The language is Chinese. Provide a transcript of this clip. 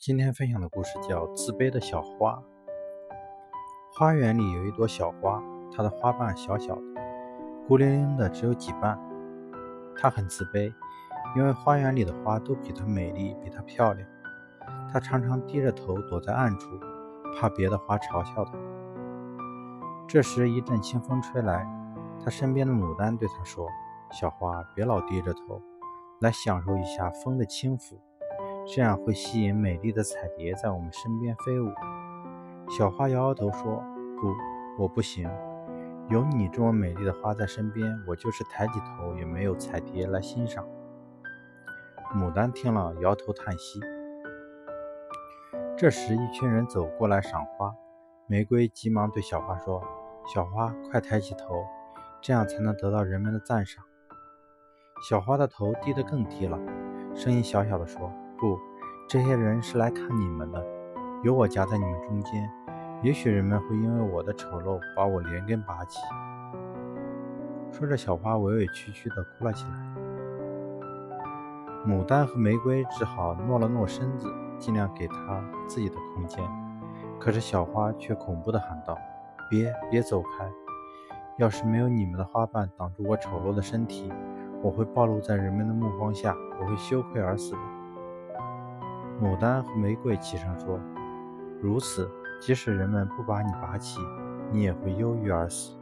今天分享的故事叫《自卑的小花》。花园里有一朵小花，它的花瓣小小的，孤零零的，只有几瓣。它很自卑，因为花园里的花都比它美丽，比它漂亮。它常常低着头躲在暗处，怕别的花嘲笑它。这时，一阵清风吹来，它身边的牡丹对它说：“小花，别老低着头，来享受一下风的轻抚。”这样会吸引美丽的彩蝶在我们身边飞舞。小花摇摇头说：“不，我不行。有你这么美丽的花在身边，我就是抬起头也没有彩蝶来欣赏。”牡丹听了，摇头叹息。这时，一群人走过来赏花。玫瑰急忙对小花说：“小花，快抬起头，这样才能得到人们的赞赏。”小花的头低得更低了，声音小小的说。不，这些人是来看你们的。有我夹在你们中间，也许人们会因为我的丑陋把我连根拔起。说着，小花委委屈屈地哭了起来。牡丹和玫瑰只好挪了挪身子，尽量给她自己的空间。可是小花却恐怖地喊道：“别，别走开！要是没有你们的花瓣挡住我丑陋的身体，我会暴露在人们的目光下，我会羞愧而死的。”牡丹和玫瑰齐声说：“如此，即使人们不把你拔起，你也会忧郁而死。”